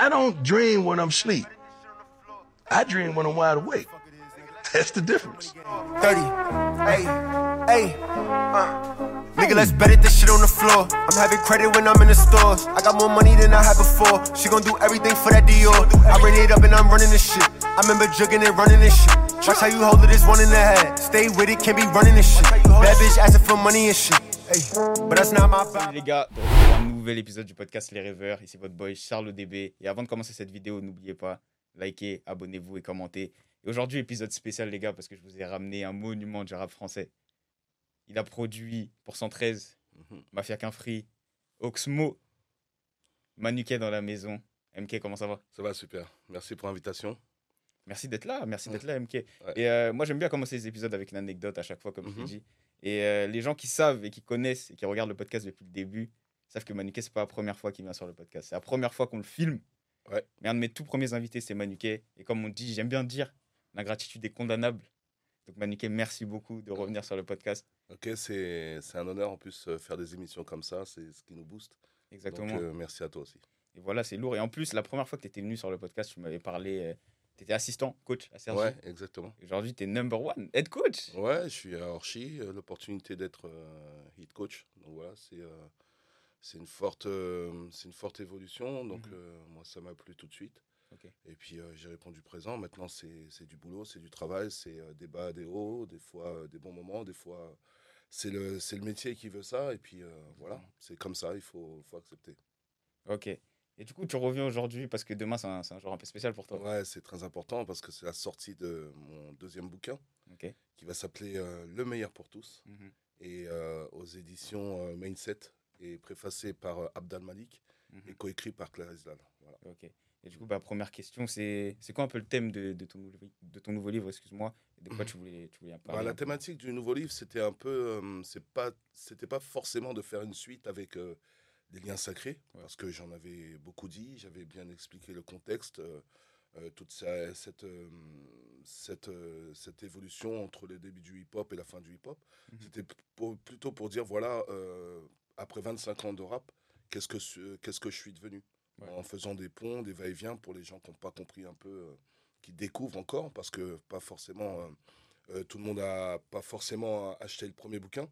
I don't dream when I'm asleep. I dream when I'm wide awake. That's the difference. 30. Hey, hey. Uh. Nigga, let's bet it, this shit on the floor. I'm having credit when I'm in the stores. I got more money than I had before. She gon' do everything for that Dior. I ran it up and I'm running this shit. I remember jugging it, running this shit. Watch how you hold it, this one in the head. Stay with it, can't be running this shit. Bad bitch asking for money and shit. But that's not my Salut nouvel épisode du podcast Les Rêveurs. Ici votre boy Charles DB. Et avant de commencer cette vidéo, n'oubliez pas, likez, abonnez-vous et commentez. Et aujourd'hui, épisode spécial, les gars, parce que je vous ai ramené un monument du rap français. Il a produit pour 113, mhm. Mafia Qu'un Free, Oxmo, Manuquet dans la maison. MK, comment ça va? Ça va super. Merci pour l'invitation. Merci d'être là, merci d'être là, MK. Et euh, moi, j'aime bien commencer les épisodes avec une anecdote à chaque fois, comme je l'ai dit. Et euh, les gens qui savent et qui connaissent et qui regardent le podcast depuis le début savent que Manuquet, c'est pas la première fois qu'il vient sur le podcast. C'est la première fois qu'on le filme. Ouais. Mais un de mes tout premiers invités, c'est Manuquet. Et comme on dit, j'aime bien dire, la gratitude est condamnable. Donc Manuquet, merci beaucoup de revenir sur le podcast. Ok, c'est un honneur en plus euh, faire des émissions comme ça, c'est ce qui nous booste. Exactement. Donc, euh, merci à toi aussi. Et voilà, c'est lourd. Et en plus, la première fois que tu étais venu sur le podcast, tu m'avais parlé, euh, tu étais assistant, coach à Sergi. Ouais, exactement. Aujourd'hui, tu es number one, head coach. Ouais, je suis à Orchi, l'opportunité d'être head coach. Donc voilà, c'est c'est une, forte, c'est une forte évolution. Donc mhm. moi, ça m'a plu tout de suite. Et puis euh, j'ai répondu présent. Maintenant, c'est du boulot, c'est du travail, c'est euh, des bas, des hauts, des fois euh, des bons moments, des fois c'est le, le métier qui veut ça. Et puis voilà, c'est comme ça, il faut, faut accepter. Ok. Et du coup, tu reviens aujourd'hui parce que demain, c'est un, un, jour un peu spécial pour toi. Ouais, c'est très important parce que c'est la sortie de mon deuxième bouquin qui va s'appeler Le meilleur pour tous mhm. et aux éditions Mindset et préfacé par Abdal Malik mhm. et coécrit par Claire Islam. Voilà. Ok. Et du coup, bah, première question, c'est quoi un peu le thème de, de, ton, de ton nouveau livre, excuse-moi, de quoi tu voulais, tu voulais parler bah, La thématique du nouveau livre, c'était un peu, euh, c'est pas, c'était pas forcément de faire une suite avec euh, des liens sacrés, parce que j'en avais beaucoup dit, j'avais bien expliqué le contexte, euh, toute cette, cette, cette évolution entre le début du hip-hop et la fin du hip-hop. Mhm. C'était plutôt pour dire, voilà, après 25 ans de rap, qu'est-ce que, qu'est-ce que je suis devenu? En faisant des ponts, des va-et-vient pour les gens qui n'ont pas compris un peu, euh, qui découvrent encore, parce que pas forcément, euh, euh, tout le monde n'a pas forcément acheté le premier bouquin.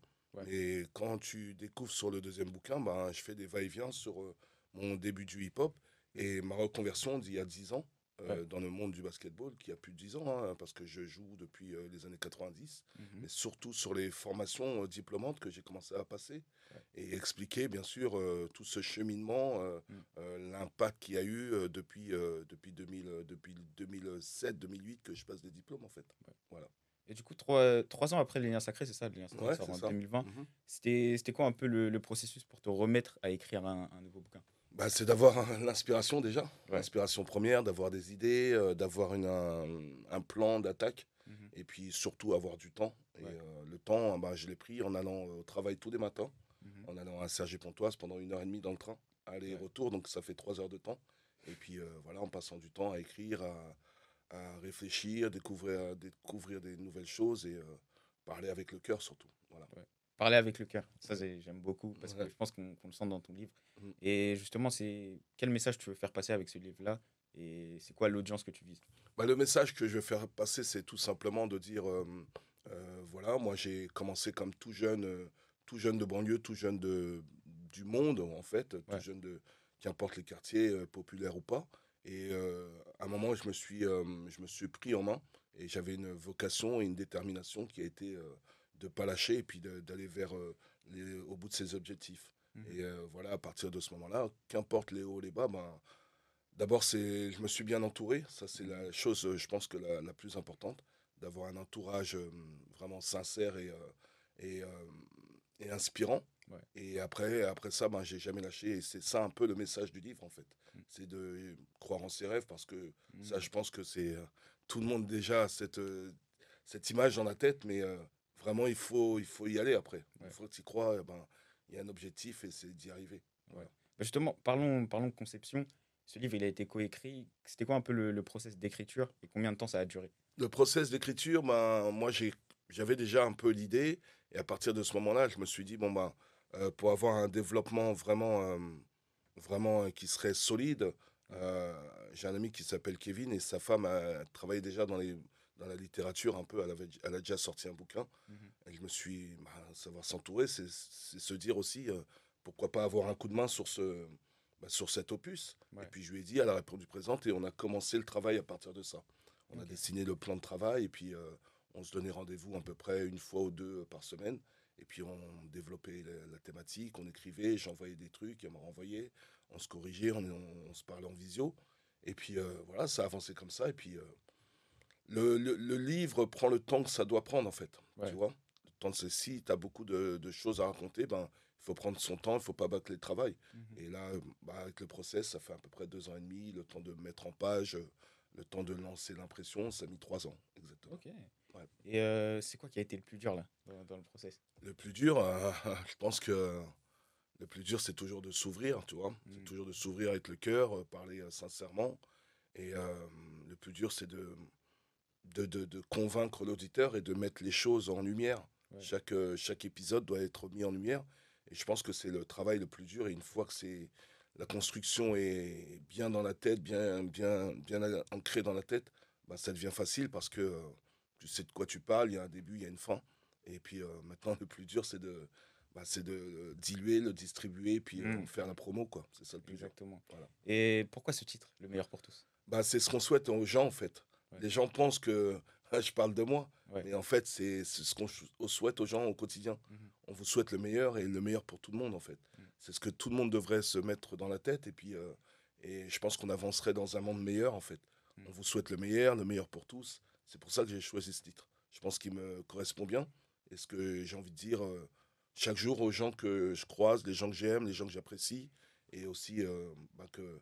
Et quand tu découvres sur le deuxième bouquin, ben, je fais des va-et-vient sur mon début du hip-hop et ma reconversion d'il y a 10 ans. Euh, dans le monde du basketball qui a plus de 10 ans, hein, parce que je joue depuis euh, les années 90, mhm. mais surtout sur les formations euh, diplômantes que j'ai commencé à passer et expliquer bien sûr tout ce cheminement, mm. l'impact qu'il y a eu depuis, depuis, 2000, depuis 2007-2008 que je passe des diplômes en fait. Voilà. Et du coup, trois, trois ans après les liens sacrés, c'est ça, les liens sacrés, en 2020. Mhm. C'était quoi un peu le, processus pour te remettre à écrire un nouveau bouquin? Bah, c'est d'avoir l'inspiration déjà, l'inspiration première, d'avoir des idées, euh, d'avoir un, plan d'attaque, mhm. et puis surtout avoir du temps. Et euh, le temps, bah, je l'ai pris en allant au travail tous les matins, mhm. en allant à Sergi-Pontoise pendant une heure et demie dans le train, aller-retour, donc ça fait trois heures de temps. Et puis euh, voilà, en passant du temps à écrire, à, réfléchir, découvrir, découvrir des nouvelles choses et parler avec le cœur surtout. Voilà. Parler avec le cœur, ça j'aime beaucoup parce que je pense qu'on le sent dans ton livre. Mm. Et justement, c'est quel message tu veux faire passer avec ce livre-là et c'est quoi l'audience que tu vises? Bah, Le message que je veux faire passer, c'est tout simplement de dire euh, euh, voilà, moi j'ai commencé comme tout jeune, euh, tout jeune de banlieue, tout jeune de, du monde en fait, tout jeune de qu'importe les quartiers populaires ou pas. Et à un moment, je me suis, je me suis pris en main et j'avais une vocation et une détermination qui a été de pas lâcher et puis d'aller vers euh, les, au bout de ses objectifs. Mhm. Et euh, voilà, à partir de ce moment-là, qu'importe les hauts, les bas, ben, d'abord, c'est, je me suis bien entouré. Ça, c'est la chose, euh, je pense, que la, la plus importante, d'avoir un entourage vraiment sincère et, et, et, inspirant. Et après, après ça, ben, j'ai jamais lâché. Et c'est ça un peu le message du livre, en fait. Mhm. C'est de croire en ses rêves, parce que ça, mhm. je pense que c'est tout le monde déjà a cette, cette image dans la tête, mais vraiment, il faut, il faut y aller après. Il faut que tu y crois. Eh ben, il y a un objectif et c'est d'y arriver. Ouais. Bah, justement, parlons, parlons de conception. Ce livre, il a été coécrit. C'était quoi un peu le, process d'écriture et combien de temps ça a duré? Le process d'écriture, ben, moi, j'avais déjà un peu l'idée. Et à partir de ce moment-là, je me suis dit, bon, ben, euh, pour avoir un développement vraiment, euh, vraiment euh, qui serait solide, j'ai un ami qui s'appelle Kevin et sa femme a travaillé déjà dans, les, dans la littérature un peu. Elle, avait, elle a déjà sorti un bouquin. Mhm. Et je me suis. bah, savoir s'entourer, c'est se dire aussi euh, pourquoi pas avoir un coup de main sur, ce, bah, sur cet opus. Ouais. Et puis je lui ai dit, elle a répondu présente et on a commencé le travail à partir de ça. On a dessiné le plan de travail et puis euh, on se donnait rendez-vous à peu près une fois ou deux par semaine. Et puis on développait la, la thématique, on écrivait, j'envoyais des trucs, elle m'a renvoyé, on se corrigeait, on, on- on se parlait en visio. Et puis euh, voilà, ça a avancé comme ça. Et puis le, le- le livre prend le temps que ça doit prendre en fait. Ouais. Tu vois Le temps de ceci, tu as beaucoup de, de choses à raconter, ben, il faut prendre son temps, il faut pas bâcler le travail. Mhm. Et là, bah, avec le process, ça fait à peu près deux ans et demi, le temps de mettre en page, le temps de lancer l'impression, ça a mis trois ans, exactement. Ouais. Et euh, c'est quoi qui a été le plus dur là, dans, dans le process? Le plus dur, euh, je pense que le plus dur, c'est toujours de s'ouvrir, tu vois. C'est Mm. toujours de s'ouvrir avec le cœur, euh, parler euh, sincèrement. Et euh, le plus dur, c'est de, de, de- de convaincre l'auditeur et de mettre les choses en lumière. Ouais. Chaque, euh, chaque épisode doit être mis en lumière. Et je pense que c'est le travail le plus dur. Et une fois que c'est la construction est bien dans la tête, bien, bien, bien ancrée dans la tête, bah, ça devient facile parce que euh, tu sais de quoi tu parles. Il y a un début, il y a une fin. Et puis euh, maintenant, le plus dur, c'est de, bah, c'est de diluer, le distribuer, puis Mm. faire la promo. quoi. C'est ça le plus dur. Exactement. Voilà. Et pourquoi ce titre, Le meilleur pour tous? Bah, c'est ce qu'on souhaite aux gens, en fait. Ouais. Les gens pensent que je parle de moi, Ouais. mais en fait, c'est ce qu'on souhaite aux gens au quotidien. Mhm. On vous souhaite le meilleur et le meilleur pour tout le monde, en fait. Mhm. C'est ce que tout le monde devrait se mettre dans la tête. Et puis, euh, et je pense qu'on avancerait dans un monde meilleur, en fait. Mhm. On vous souhaite le meilleur, le meilleur pour tous. C'est pour ça que j'ai choisi ce titre. Je pense qu'il me correspond bien. Et ce que j'ai envie de dire euh, chaque jour aux gens que je croise, les gens que j'aime, les gens que j'apprécie, et aussi euh, bah, que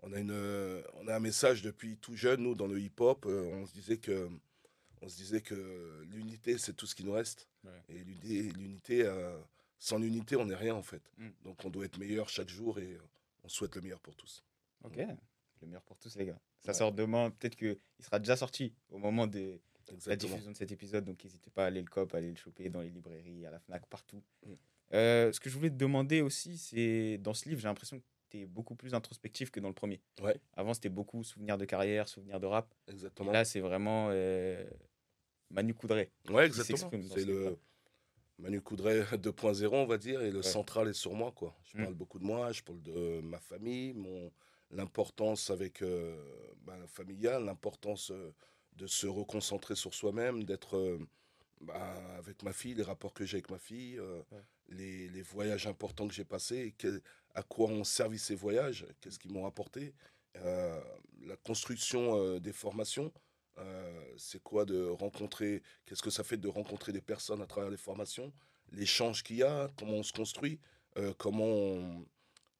on a, une, euh, on a un message depuis tout jeune, nous, dans le hip-hop. euh, on se disait que, on se disait que l'unité, c'est tout ce qui nous reste. Ouais. Et l'unité, l'unité euh, sans l'unité, on n'est rien, en fait. Mm. Donc, on doit être meilleur chaque jour et on souhaite le meilleur pour tous. Ok. Le meilleur pour tous, les gars. Ça Ouais. sort demain. Peut-être qu'il sera déjà sorti au moment de la diffusion de cet épisode. Donc, n'hésitez pas à aller le cop, à aller le choper dans les librairies, à la Fnac, partout. Mm. Euh, ce que je voulais te demander aussi, c'est dans ce livre, j'ai l'impression que tu es beaucoup plus introspectif que dans le premier. Ouais. Avant, c'était beaucoup souvenirs de carrière, souvenirs de rap. Exactement. Là, c'est vraiment euh, Manu Coudray. Ouais, exactement. C'est ce le. Manu Coudray 2.0, on va dire, et le Ouais. central est sur moi, quoi. Je Mm. parle beaucoup de moi, je parle de ma famille, mon l'importance avec euh, ben, familiale, l'importance euh, de se reconcentrer sur soi-même, d'être euh, ben, avec ma fille, les rapports que j'ai avec ma fille, euh, Ouais. les, les voyages importants que j'ai passés, et que- à quoi ont servi ces voyages, qu'est-ce qu'ils m'ont apporté, euh, la construction euh, des formations. Euh, c'est quoi de rencontrer, qu'est-ce que ça fait de rencontrer des personnes à travers les formations, l'échange qu'il y a, comment on se construit, comment on,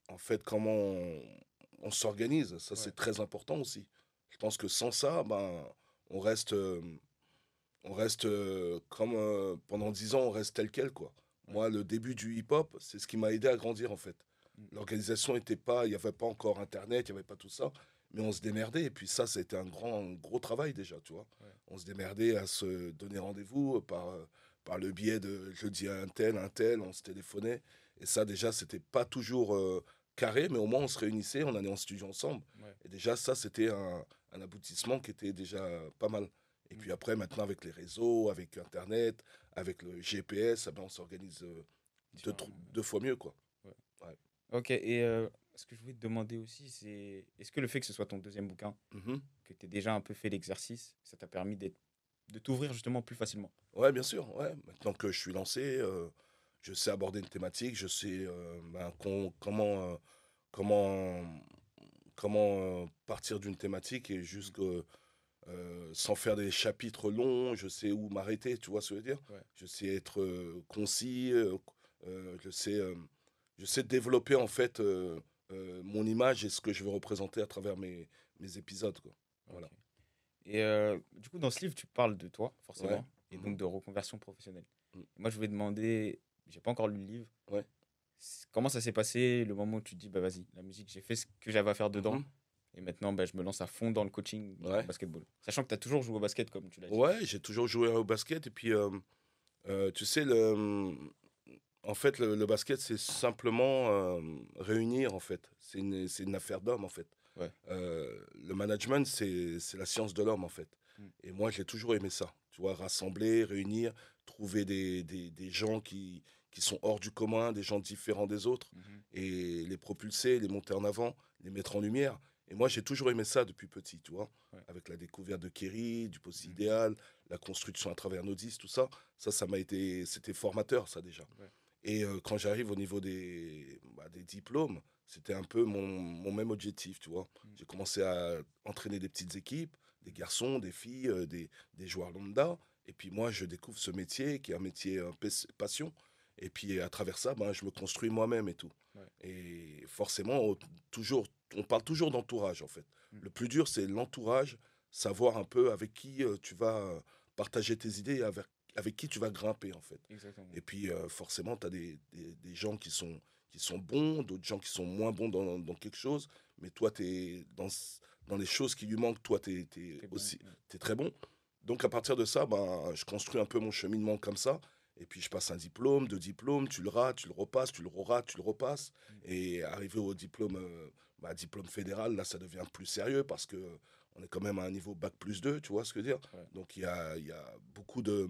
en fait, comment on, on s'organise. Ça, Ouais. c'est très important aussi. Je pense que sans ça, ben, on reste, on reste euh, comme euh, pendant dix ans, on reste tel quel, quoi. Moi, le début du hip-hop, c'est ce qui m'a aidé à grandir, en fait. L'organisation n'était pas, il n'y avait pas encore Internet, il n'y avait pas tout ça mais on se démerdait. Et puis ça, c'était un grand, un gros travail déjà, tu vois. Ouais. On se démerdait à se donner rendez-vous par, euh, par le biais de je dis à un tel, un tel, on se téléphonait. Et ça, déjà, c'était pas toujours euh, carré, mais au moins on se réunissait, on allait en studio ensemble. Ouais. Et déjà, ça, c'était un, un aboutissement qui était déjà pas mal. Et Mm. puis après, maintenant, avec les réseaux, avec Internet, avec le GPS, eh ben, on s'organise euh, deux, deux fois mieux, quoi. Ok, et euh, ce que je voulais te demander aussi, c'est est-ce que le fait que ce soit ton deuxième bouquin, Mhm. que tu aies déjà un peu fait l'exercice, ça t'a permis d'être de t'ouvrir justement plus facilement? Ouais, bien sûr. Ouais. Maintenant que je suis lancé, euh, je sais aborder une thématique, je sais euh, ben, comment, comment, comment partir d'une thématique et jusque euh, sans faire des chapitres longs, je sais où m'arrêter, tu vois ce que je veux dire? Ouais. Je sais être euh, concis, euh, je, sais, je sais développer en fait euh, euh, mon image et ce que je veux représenter à travers mes, mes épisodes. Quoi. Voilà. Et euh, du coup, dans ce livre, tu parles de toi, forcément, Ouais. et Mhm. donc de reconversion professionnelle. Mm. Moi, je voulais demander, j'ai pas encore lu le livre. Ouais. Comment ça s'est passé le moment où tu te dis, bah vas-y, la musique, j'ai fait ce que j'avais à faire dedans, Mhm. et maintenant, bah, je me lance à fond dans le coaching Ouais. au basketball. Sachant que tu as toujours joué au basket, comme tu l'as dit. Ouais, j'ai toujours joué au basket. Et puis, tu sais, le, En fait, le, le basket, c'est simplement euh, réunir, en fait. C'est une, affaire d'homme, en fait. Ouais. Euh, le management, c'est la science de l'homme, en fait. Mm. Et moi, j'ai toujours aimé ça. Tu vois, rassembler, réunir, trouver des, des, des gens qui, qui sont hors du commun, des gens différents des autres, Mhm. et les propulser, les monter en avant, les mettre en lumière. Et moi, j'ai toujours aimé ça depuis petit, tu vois. Ouais. Avec la découverte de Kerry, du poste Mhm. idéal, la construction à travers nos disques, tout ça. Ça, ça m'a été, c'était formateur, ça déjà. Ouais. Et euh, quand j'arrive au niveau des, bah, des diplômes, c'était un peu mon, mon même objectif, tu vois. Mhm. J'ai commencé à entraîner des petites équipes, des garçons, des filles, euh, des, des joueurs lambda. Et puis moi, je découvre ce métier qui est un métier euh, passion. Et puis à travers ça, ben, je me construis moi-même et tout. Ouais. Et forcément, au- toujours, on parle toujours d'entourage en fait. Mm. Le plus dur, c'est l'entourage, savoir un peu avec qui euh, tu vas partager tes idées, et avec, avec qui tu vas grimper en fait. Exactement. Et puis euh, forcément, tu as des, des, des gens qui sont, qui sont bons, d'autres gens qui sont moins bons dans, dans quelque chose, mais toi, tu es dans, dans les choses qui lui manquent, toi, tu es, bon, aussi ouais. t'es très bon. Donc à partir de ça, ben, je construis un peu mon cheminement comme ça. Et puis je passe un diplôme, deux diplômes, tu le rates, tu le repasses, tu le rates, tu le repasses. Mm. Et arrivé au diplôme, euh, bah, diplôme fédéral, là ça devient plus sérieux parce que on est quand même à un niveau bac plus 2, tu vois ce que je veux dire? Ouais. Donc il y a, il y a beaucoup de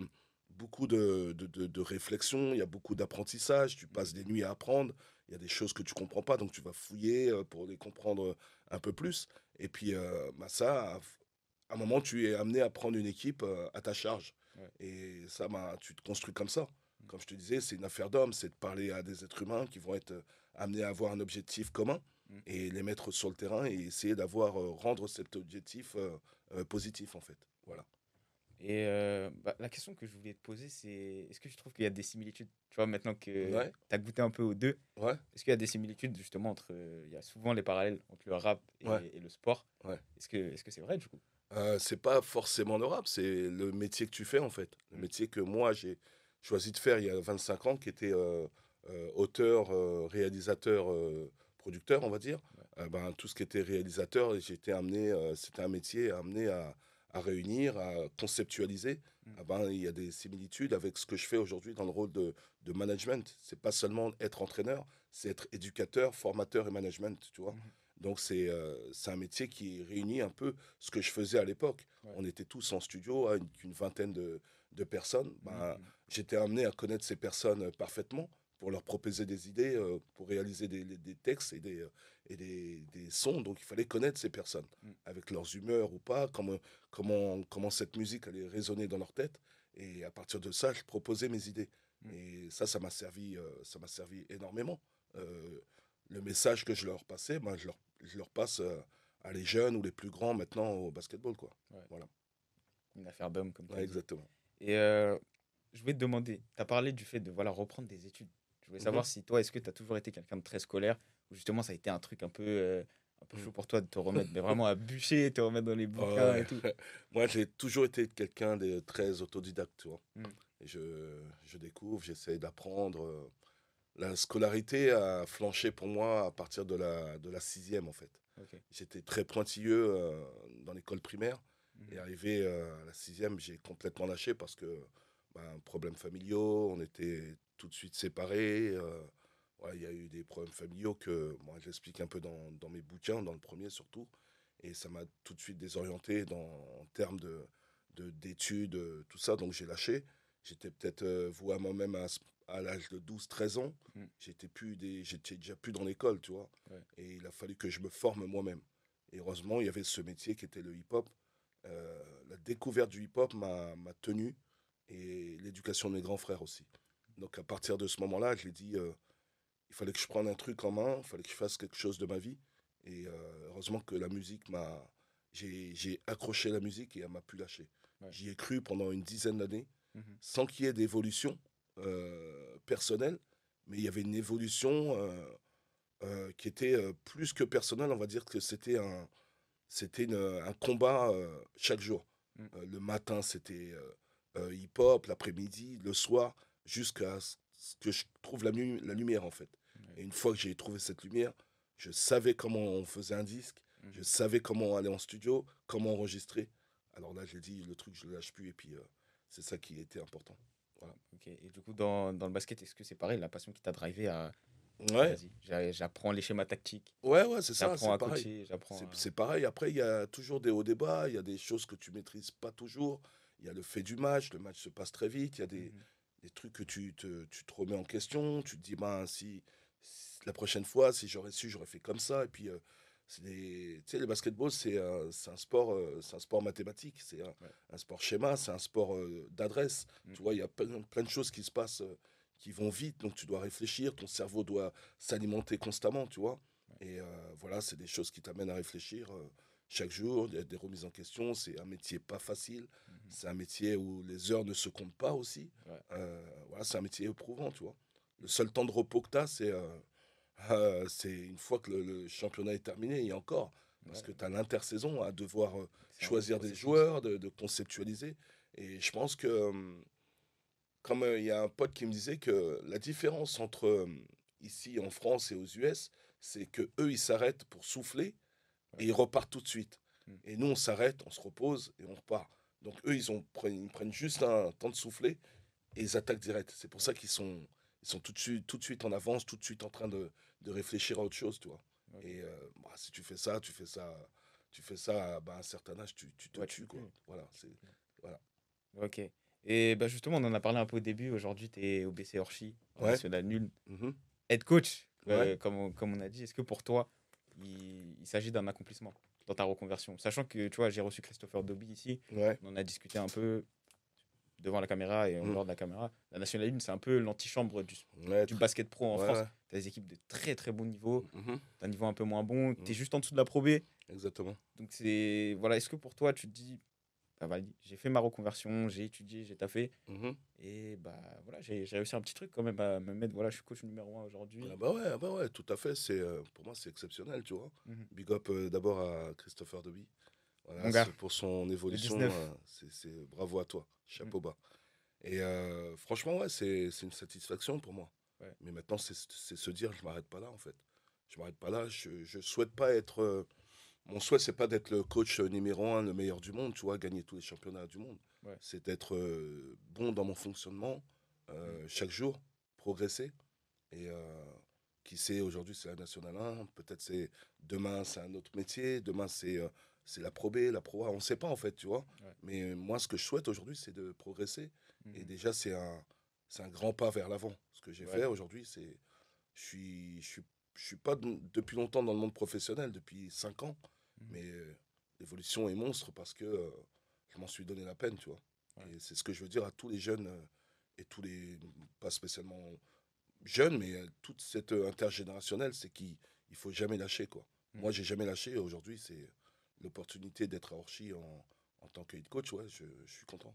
beaucoup de, de, de, de réflexion, il y a beaucoup d'apprentissage, tu passes des nuits à apprendre, il y a des choses que tu comprends pas, donc tu vas fouiller euh, pour les comprendre un peu plus. Et puis euh, bah, ça, à un moment, tu es amené à prendre une équipe euh, à ta charge. Ouais. Et ça, bah, tu te construis comme ça. Mm. Comme je te disais, c'est une affaire d'homme, c'est de parler à des êtres humains qui vont être euh, amenés à avoir un objectif commun Mm. et les mettre sur le terrain et essayer d'avoir, euh, rendre cet objectif euh, euh, positif, en fait. Voilà. Et euh, bah, la question que je voulais te poser, c'est est-ce que tu trouves qu'il y a des similitudes? Tu vois, maintenant que Ouais. tu as goûté un peu aux deux, Ouais. est-ce qu'il y a des similitudes justement entre. euh, Il y a souvent les parallèles entre le rap et, Ouais. et le sport? Est-ce que est-ce que c'est vrai du coup? Euh, c'est pas forcément le rap, c'est le métier que tu fais en fait. Le Mm. métier que moi j'ai choisi de faire il y a 25 ans, qui était euh, auteur, réalisateur, producteur, on va dire. Ben, tout ce qui était réalisateur, été amené, c'était un métier amené à, à réunir, à conceptualiser. Mm. Ah ben, il y a des similitudes avec ce que je fais aujourd'hui dans le rôle de, de management. C'est pas seulement être entraîneur, c'est être éducateur, formateur et management, tu vois. Mhm. Donc c'est euh, un métier qui réunit un peu ce que je faisais à l'époque. Ouais. On était tous en studio, à une, une vingtaine de, de personnes. Ben, Mhm. J'étais amené à connaître ces personnes euh, parfaitement pour leur proposer des idées, euh, pour réaliser des, des- textes et, des, euh, et des, des sons. Donc il fallait connaître ces personnes, Mm. avec leurs humeurs ou pas, comment, comment, comment cette musique allait résonner dans leur tête. Et à partir de ça, je proposais mes idées. Mm. Et ça, ça m'a servi, euh, ça m'a servi énormément. Euh, le message que je leur passais, ben, je, leur, je leur passe à les jeunes ou les plus grands maintenant au basketball. Quoi. Une affaire d'homme comme Ouais, dit. exactement. Et je voulais te demander, tu as parlé du fait de voilà, reprendre des études. Je voulais savoir si toi, est-ce que tu as toujours été quelqu'un de très scolaire ou justement ça a été un truc un peu, euh, un peu Mhm. chaud pour toi de te remettre, mais vraiment à bûcher, te remettre dans les bouquins Ouais. et tout? Moi, j'ai toujours été quelqu'un de très autodidacte. Mm. Et je, je découvre, j'essaie d'apprendre. euh, La scolarité a flanché pour moi à partir de la, de la sixième, en fait. J'étais très pointilleux euh, dans l'école primaire. Mhm. Et arrivé euh, à la sixième, j'ai complètement lâché parce que ben, problèmes familiaux, on était tout de suite séparés. euh, ouais, Il y a eu des problèmes familiaux que moi j'explique un peu dans, dans mes bouquins, dans le premier surtout. Et ça m'a tout de suite désorienté dans, en termes de, de- d'études, euh, tout ça. Donc j'ai lâché. J'étais peut-être euh, voué à moi-même à, l'âge de 12-13 ans. Mm. J'étais, plus des, j'étais déjà plus dans l'école, tu vois. Ouais. Et il a fallu que je me forme moi-même. Et heureusement, il y avait ce métier qui était le hip-hop. Euh, la découverte du hip-hop m'a, m'a tenu et l'éducation de mes grands frères aussi. Donc à partir de ce moment-là, j'ai dit, euh, il fallait que je prenne un truc en main, il fallait que je fasse quelque chose de ma vie. Et euh, heureusement que la musique m'a... J'ai, accroché la musique et elle m'a pu lâcher. Ouais. J'y ai cru pendant une dizaine d'années, Mhm. sans qu'il y ait d'évolution euh, personnelle, mais il y avait une évolution euh, qui était plus que personnelle. On va dire que c'était un, c'était un combat chaque jour. Mm. Le matin, c'était hip-hop, l'après-midi, le soir, jusqu'à ce que je trouve la, la lumière, en fait. Et une fois que j'ai trouvé cette lumière, je savais comment on faisait un disque, Mhm. je savais comment aller en studio, comment enregistrer. Alors là, j'ai dit, le truc, je le lâche plus, et puis euh, c'est ça qui était important. Voilà. Et du coup, dans, dans le basket, est-ce que c'est pareil, la passion qui t'a drivé à. Ouais, j'apprends les schémas tactiques, ouais, ouais, c'est ça, j'apprends c'est à pareil. coacher, j'apprends. C'est à- c'est pareil. Après, il y a toujours des hauts débats. Il y a des choses que tu maîtrises pas toujours. Il y a le fait du match. Le match se passe très vite. Il y a des, Mhm. Des trucs que tu te, tu te remets en question. Tu te dis, ben, si, si la prochaine fois, si j'aurais su, j'aurais fait comme ça. Et puis, euh, c'est des- tu sais, le basketball, c'est un, un sport, euh, c'est un sport mathématique. C'est un, Ouais. un sport schéma. C'est un sport euh, d'adresse. Mhm. Tu vois, il y a plein, plein de choses qui se passent, qui vont vite. Donc, tu dois réfléchir. Ton cerveau doit s'alimenter constamment, tu vois. Et voilà, c'est des choses qui t'amènent à réfléchir chaque jour. Il y a des remises en question. C'est un métier pas facile. C'est un métier où les heures ne se comptent pas aussi. Ouais. Euh, voilà, c'est un métier éprouvant, tu vois. Le seul temps de repos que tu as, c'est euh, euh, c'est une fois que le, le championnat est terminé, et encore. Parce Ouais. que tu as l'intersaison à devoir choisir des joueurs, de, de conceptualiser. Et je pense que, comme il y a un pote qui me disait que la différence entre ici en France et aux US, c'est que eux ils s'arrêtent pour souffler et ils repartent tout de suite. Mm. Et nous on s'arrête, on se repose et on repart. Donc eux ils, ont, prennent- ils prennent juste un temps de souffler et ils attaquent direct. C'est pour ça qu'ils sont, ils sont tout, de suite, tout de suite en avance, tout de suite en train de, de réfléchir à autre chose, tu vois. Et euh, bah, si tu fais ça, tu fais ça, tu fais ça à bah, un certain âge, tu, tu te Ouais, tues, quoi. Voilà, c'est Ok. Et bah justement, on en a parlé un peu au début. Aujourd'hui, tu es au BC Orchi, en Ouais. national nul. Mhm. Head coach, euh, comme, on, comme on a dit, est-ce que pour toi, il, il s'agit d'un accomplissement? Dans ta reconversion Sachant que, tu vois, j'ai reçu Christopher Dobby ici, Ouais, on en a discuté un peu devant la caméra et en Mm. dehors de la caméra. La National 1, c'est un peu l'antichambre du, ouais, du basket pro en ouais, France. Tu as des équipes de très très bon niveau, Mhm. tu un niveau un peu moins bon, tu es Mm. juste en dessous de la Pro B. Exactement. Donc, c'est. Voilà, est-ce que pour toi, tu te dis, bah, j'ai fait ma reconversion, j'ai étudié, j'ai taffé, Mhm. et bah voilà, j'ai réussi un petit truc quand même à me mettre. Voilà, je suis coach numéro un aujourd'hui. Ah bah ouais, ah bah ouais, tout à fait. C'est euh, pour moi c'est exceptionnel, tu vois. Mhm. Big up euh, d'abord à Christopher Dobby. Voilà, pour son évolution. 19. euh, c'est- bravo à toi, chapeau bas. Et euh, franchement ouais, c'est une satisfaction pour moi. Ouais. Mais maintenant c'est se dire je m'arrête pas là en fait. Je m'arrête pas là. Je je souhaite pas être mon souhait c'est pas d'être le coach numéro un, le meilleur du monde, tu vois, gagner tous les championnats du monde. Ouais. C'est d'être euh, bon dans mon fonctionnement euh, chaque jour, progresser et euh, qui sait, aujourd'hui, c'est la Nationale 1. Peut-être c'est demain, c'est un autre métier. Demain, c'est euh, c'est la Pro B, la Pro A. On ne sait pas, en fait, tu vois. Ouais. Mais euh, moi, ce que je souhaite aujourd'hui, c'est de progresser. Et Mhm. déjà, c'est un, un grand pas vers l'avant. Ce que j'ai Ouais. fait aujourd'hui, c'est. Je suis, je suis, je suis pas de- depuis longtemps dans le monde professionnel, depuis 5 ans. Mhm. Mais euh, l'évolution est monstre parce que euh, je m'en suis donné la peine, tu vois. Ouais. Et c'est ce que je veux dire à tous les jeunes euh, et tous les. Pas spécialement jeunes, mais euh, toute cette euh, intergénérationnelle, c'est qu'il il faut jamais lâcher, quoi. Mhm. Moi, j'ai jamais lâché. Aujourd'hui, c'est l'opportunité d'être à Orchi en, en tant que head coach. Ouais, je, je suis content.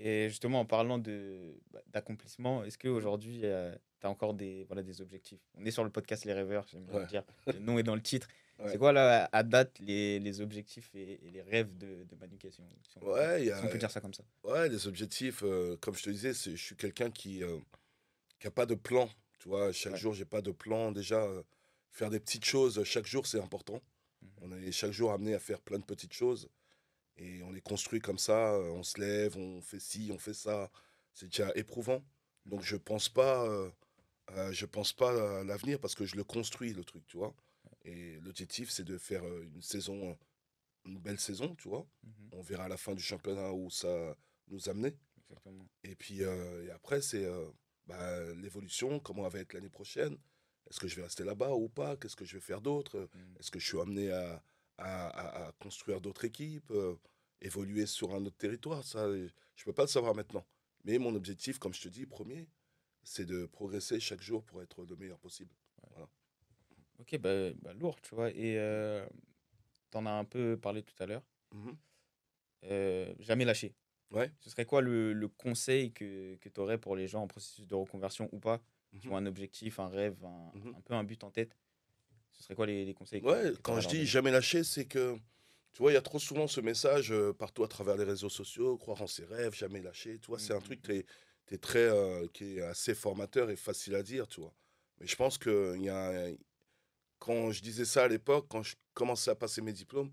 Et justement, en parlant de bah, d'accomplissement, est-ce qu'aujourd'hui, tu as encore des, voilà, des objectifs? On est sur le podcast Les Rêveurs, j'aime bien Ouais. le dire. Le nom est dans le titre. Ouais. C'est quoi, là, à date, les, les objectifs et, et les rêves de, de Manu Kession si on, Ouais, il y si on a, peut dire ça comme ça? Ouais, les objectifs, euh, comme je te disais, je suis quelqu'un qui n'a pas de plan. Tu vois, chaque Ouais. jour, j'ai pas de plan. Déjà, euh, faire des petites choses chaque jour, c'est important. Mhm. On est chaque jour amené à faire plein de petites choses. Et on est construit comme ça. euh, On se lève, on fait ci, on fait ça. C'est déjà éprouvant. Donc, je pense pas, euh, euh, je pense pas à l'avenir parce que je le construis, le truc, tu vois. Et l'objectif, c'est de faire euh, une saison, une belle saison, tu vois. Mhm, On verra à la fin du championnat où ça nous amenait. Exactement. Et puis euh, et après, c'est euh, bah, l'évolution, comment elle va être l'année prochaine. Est-ce que je vais rester là-bas ou pas? Qu'est-ce que je vais faire d'autre? Mhm. Est-ce que je suis amené à, à, à- à construire d'autres équipes, euh, évoluer sur un autre territoire? Ça, je ne peux pas le savoir maintenant. Mais mon objectif, comme je te dis, premier, c'est de progresser chaque jour pour être le meilleur possible. Ok, bah, bah, lourd, tu vois. Et euh, tu en as un peu parlé tout à l'heure. Mhm. Euh, jamais lâcher. Ouais. Ce serait quoi le, le conseil que, que tu aurais pour les gens en processus de reconversion ou pas qui Mhm. ont un objectif, un rêve, un, Mhm. un peu un but en tête? Ce serait quoi les, les conseils que- Ouais, que quand je leur dis donner jamais lâcher, c'est que, tu vois, il y a trop souvent ce message euh, partout à travers les réseaux sociaux, croire en ses rêves, jamais lâcher, tu vois, c'est un truc qui est, qui est très, euh, qui est assez formateur et facile à dire, tu vois. Mais je pense que il y a, quand je disais ça à l'époque, quand je commençais à passer mes diplômes,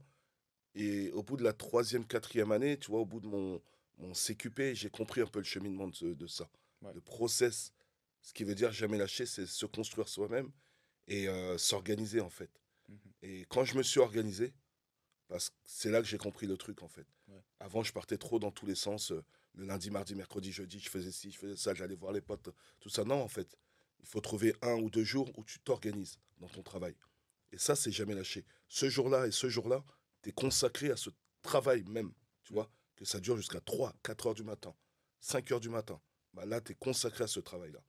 et au bout de la troisième, quatrième année, tu vois, au bout de mon, mon CQP, j'ai compris un peu le cheminement de, de ça. Ouais. Le process, ce qui veut dire jamais lâcher, c'est se construire soi-même et euh, s'organiser en fait. Mhm. Et quand je me suis organisé, parce que c'est là que j'ai compris le truc en fait. Ouais. Avant, je partais trop dans tous les sens. euh, Le lundi, mardi, mercredi, jeudi, je faisais ci, je faisais ça, j'allais voir les potes, tout ça. Non, en fait, il faut trouver un ou deux jours où tu t'organises dans ton travail. Et ça, c'est jamais lâché. Ce jour-là et ce jour-là, tu es consacré à ce travail même. Tu vois, que ça dure jusqu'à 3, 4 heures du matin, 5 heures du matin. Bah là, tu es consacré à ce travail-là.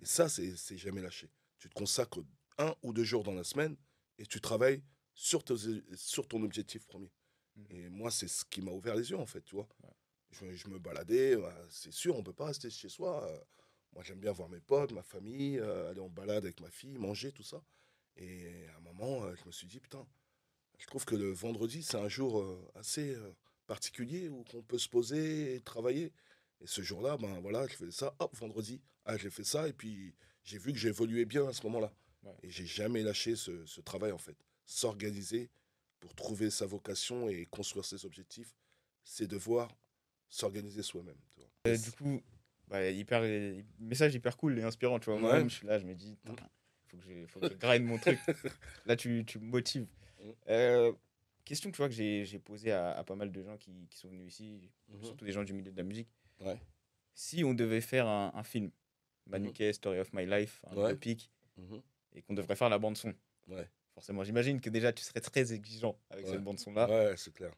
Et ça, c'est jamais lâché. Tu te consacres un ou deux jours dans la semaine et tu travailles sur, ton objectif premier. Mhm. Et moi, c'est ce qui m'a ouvert les yeux, en fait, tu vois. Ouais. Je, je me baladais, bah, c'est sûr, on peut pas rester chez soi. euh, Moi, j'aime bien voir mes potes, ma famille, euh, aller en balade avec ma fille, manger, tout ça. Et à un moment, euh, je me suis dit, putain, je trouve que le vendredi, c'est un jour euh, assez euh, particulier où on peut se poser et travailler. Et ce jour-là, ben voilà, je faisais ça, hop, vendredi, ah, j'ai fait ça, et puis j'ai vu que j'évoluais bien à ce moment-là. Ouais. Et j'ai jamais lâché ce, ce travail, en fait. S'organiser pour trouver sa vocation et construire ses objectifs, c'est devoir s'organiser soi-même. Euh, du coup, bah, hyper, message hyper cool et inspirant, tu vois. Ouais. Moi-même, je suis là, je me dis, faut que je, faut que je grind mon truc. là, tu, tu me motives. Mm. Euh, question tu vois, que j'ai posée à, à pas mal de gens qui, qui sont venus ici, Mhm. surtout des gens du milieu de la musique. Ouais. Si on devait faire un, un film, Manuquet, Story of My Life, un. Ouais. biopic, Mhm. et qu'on devrait faire la bande-son, Ouais. forcément, j'imagine que déjà tu serais très exigeant avec cette bande-son-là. Ouais, c'est clair.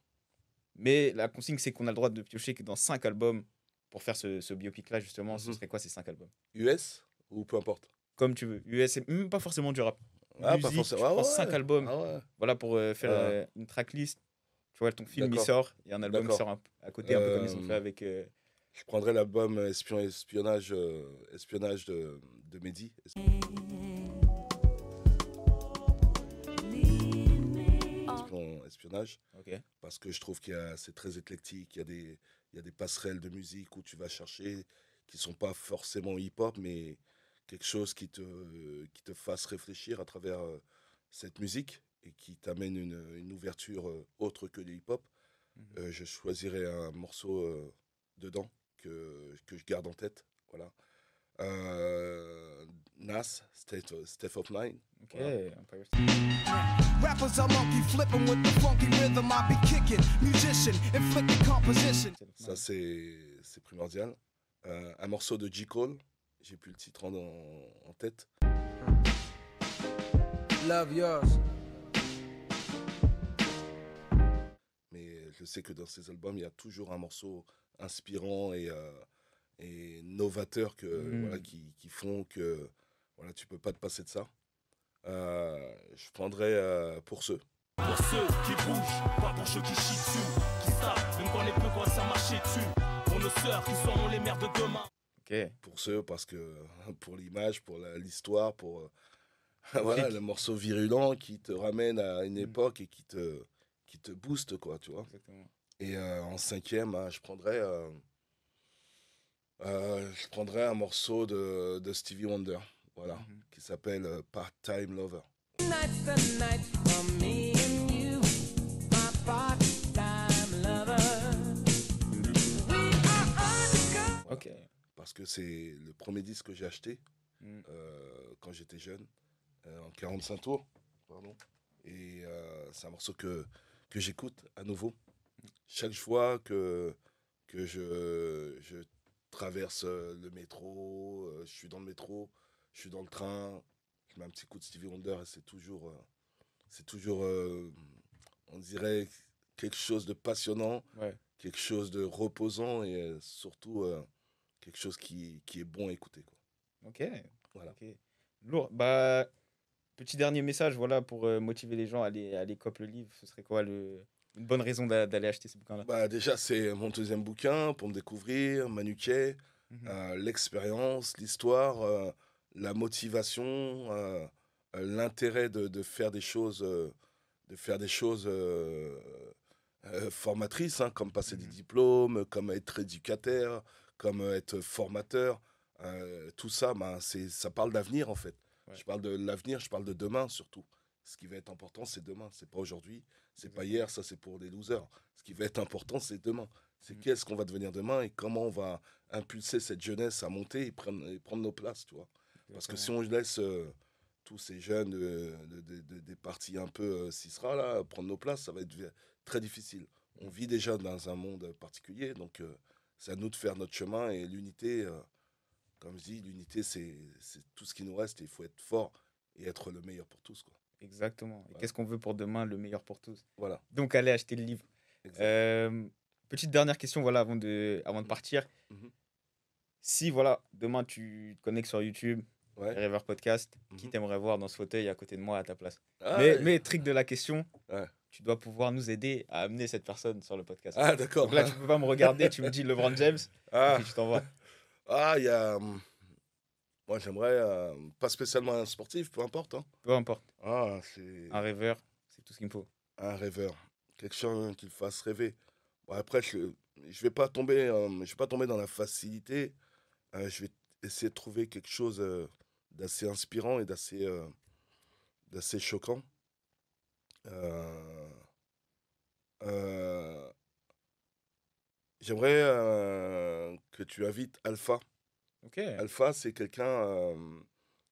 Mais la consigne, c'est qu'on a le droit de piocher que dans 5 albums pour faire ce, ce biopic-là, justement, ce serait quoi ces 5 albums? US ou peu importe? Comme tu veux. US, même pas forcément du rap. Ah, Musique, pas forcément. Ah ouais. 5 albums. Ah ouais. Voilà, pour euh, faire Ouais. euh, une tracklist. Tu vois, ton film, il sort, et un album D'accord. sort un- à côté, un peu comme ils ont Euh, fait avec... Je prendrais l'album espion, espionnage, espionnage de, de Mehdi. Espion- espionnage. Parce que je trouve y a c'est très éclectique. Il y a des il y a des passerelles de musique où tu vas chercher qui sont pas forcément hip-hop, mais quelque chose qui te qui te fasse réfléchir à travers euh, cette musique et qui t'amène une, une ouverture euh, autre que le hip-hop. Mhm. Euh, je choisirais un morceau euh, dedans que que je garde en tête. Voilà. Euh, Nas, State, State of Mind. Ok, Voilà. Empire State. Rappers are monkey flipping with the funky rhythm I be kicking. Musician, inflicting composition. State of Ça, c'est c'est primordial. Euh, un morceau de J. Cole, j'ai plus le titre en, en tête. Love yours. Mais je sais que dans ces albums, il y a toujours un morceau inspirant et, euh, et novateur que, Mhm. voilà, qui, qui font que voilà, tu peux pas te passer de ça. Euh, je prendrais euh, pour ceux. Pour ceux qui bougent, pas pour ceux qui chient dessus. Qui savent, même quand les peu ça marche dessus. Pour nos sœurs qui seront les mères de demain. Pour ceux, parce que pour l'image, pour l'histoire, pour euh, voilà, le morceau virulent qui te ramène à une Mhm. époque et qui te, qui te booste, quoi, tu vois. Exactement. Et euh, en cinquième, hein, je prendrais, euh, euh, je prendrais un morceau de, de Stevie Wonder, voilà, Mhm. qui s'appelle euh, Part-Time Lover. Tonight's the night for me Parce que c'est le premier disque que j'ai acheté Mm. euh, quand j'étais jeune, euh, en 45 tours, pardon. Et euh, c'est un morceau que, que j'écoute à nouveau. Chaque fois que, que je, je traverse euh, le métro, je suis dans le métro, je suis dans le train, je mets un petit coup de Stevie Wonder et c'est toujours, c'est toujours on dirait, quelque chose de passionnant, Ouais. quelque chose de reposant et surtout quelque chose qui, qui est bon à écouter. Quoi. Ok. Voilà. Lourd. Bah, petit dernier message, voilà, pour euh, motiver les gens à aller, à aller copier le livre. Ce serait quoi le... une bonne raison d'a- d'aller acheter ce bouquin-là? Bah, déjà, c'est mon deuxième bouquin pour me découvrir, Manuquet, Mhm. euh, l'expérience, l'histoire, euh, la motivation, l'intérêt de, de faire des choses, de faire des choses formatrices, hein, comme passer des Mhm. diplômes, comme être éducateur, comme être formateur. Euh, tout ça, ben, c'est, ça parle d'avenir en fait. Ouais. Je parle de l'avenir, je parle de demain surtout. Ce qui va être important, c'est demain, c'est pas aujourd'hui, c'est pas hier, ça c'est pour les losers. Ce qui va être important, c'est demain. C'est Mhm. qu'est-ce qu'on va devenir demain et comment on va impulser cette jeunesse à monter et prendre, et prendre nos places, tu vois. Parce que si on laisse euh, tous ces jeunes de- de- de- de- des partis un peu euh, Cisra, là, prendre nos places, ça va être très difficile. On vit déjà dans un monde particulier, donc euh, c'est à nous de faire notre chemin et l'unité, euh, comme je dis, l'unité, c'est tout ce qui nous reste et il faut être fort et être le meilleur pour tous. Quoi. Exactement. Et Ouais. Qu'est-ce qu'on veut pour demain, le meilleur pour tous? Voilà. Donc, allez acheter le livre. Euh, petite dernière question, voilà, avant de, avant de Mhm. partir. Mhm. Si, voilà, demain tu te connectes sur YouTube, Ouais. River Podcast, qui Mhm. t'aimerait voir dans ce fauteuil à côté de moi à ta place? Ah, mais, ouais. mais, trick de la question, Ouais. Tu dois pouvoir nous aider à amener cette personne sur le podcast. Ah, d'accord. Donc là, tu peux pas me regarder, tu me dis LeBron James, Ah. et puis je t'envoie. Ah, il y a. hum, Moi, j'aimerais. euh, pas spécialement un sportif, peu importe. hein. Peu importe, Ah, c'est un rêveur, c'est tout ce qu'il me faut. un rêveur. Quelqu'un qui le fasse rêver. Bon, après, je je vais pas tomber, euh, je vais pas tomber dans la facilité. Euh, je vais essayer de trouver quelque chose euh, d'assez inspirant et d'assez euh, d'assez choquant. Euh, J'aimerais euh, que tu invites Alpha. Alpha, c'est quelqu'un euh,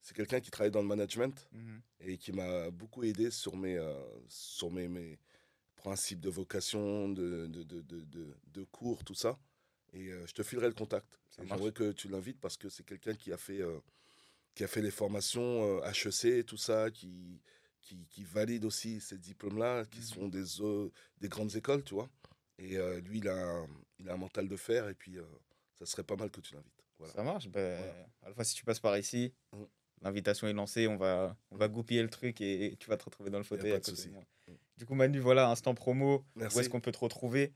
c'est quelqu'un qui travaille dans le management Mhm. et qui m'a beaucoup aidé sur mes, euh, sur mes, mes principes de vocation, de, de, de, de, de- cours, tout ça. Et euh, je te filerai le contact. J'aimerais que tu l'invites parce que c'est quelqu'un qui a fait euh, qui a fait les formations euh, HEC, tout ça, qui, qui, qui valide aussi ces diplômes-là, qui Mhm. sont des, euh, des grandes écoles, tu vois. Et euh, lui, il a, un, il a un mental de fer, et puis euh, ça serait pas mal que tu l'invites. Voilà. Ça marche. Ben, Voilà. Alpha, si tu passes par ici, Mm. l'invitation est lancée. On va, on va goupiller le truc et tu vas te retrouver dans le fauteuil. pas à de côté souci. moi. Mm. Du coup, Manu, voilà, instant promo. Merci. Où est-ce qu'on peut te retrouver?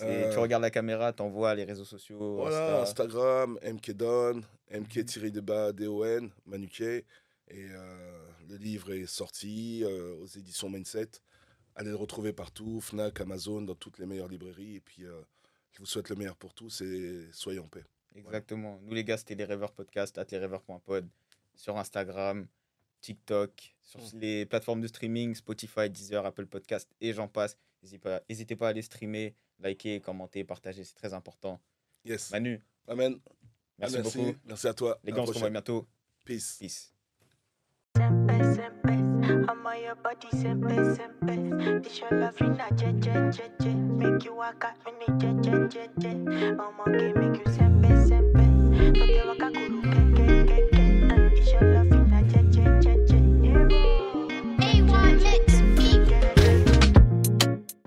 Euh, Tu regardes la caméra, t'envoies les réseaux sociaux. Voilà, Insta. Instagram, MKDon, MK-Don, Manuquet. Et euh, le livre est sorti euh, aux éditions Mindset. Allez le retrouver partout, Fnac, Amazon, dans toutes les meilleures librairies. Et puis, euh, je vous souhaite le meilleur pour tous et soyez en paix. Exactement. Nous, les gars, c'était les rêveurs podcast, at lesrêveurs.pod, sur Instagram, TikTok, sur Mm. les plateformes de streaming, Spotify, Deezer, Apple Podcast et j'en passe. N'hésitez pas, à aller streamer, liker, commenter, partager, c'est très important. Yes. Manu, Amen. merci, Ah, merci. beaucoup. Merci à toi. Les gars, on se revoit bientôt. Peace. Peace. I'm on your body, simple, simple. This your love, in a je, je, je, je. Make you walk out, me, je, je, je, je. I'm okay, make you simple, simple. Don't you walk up,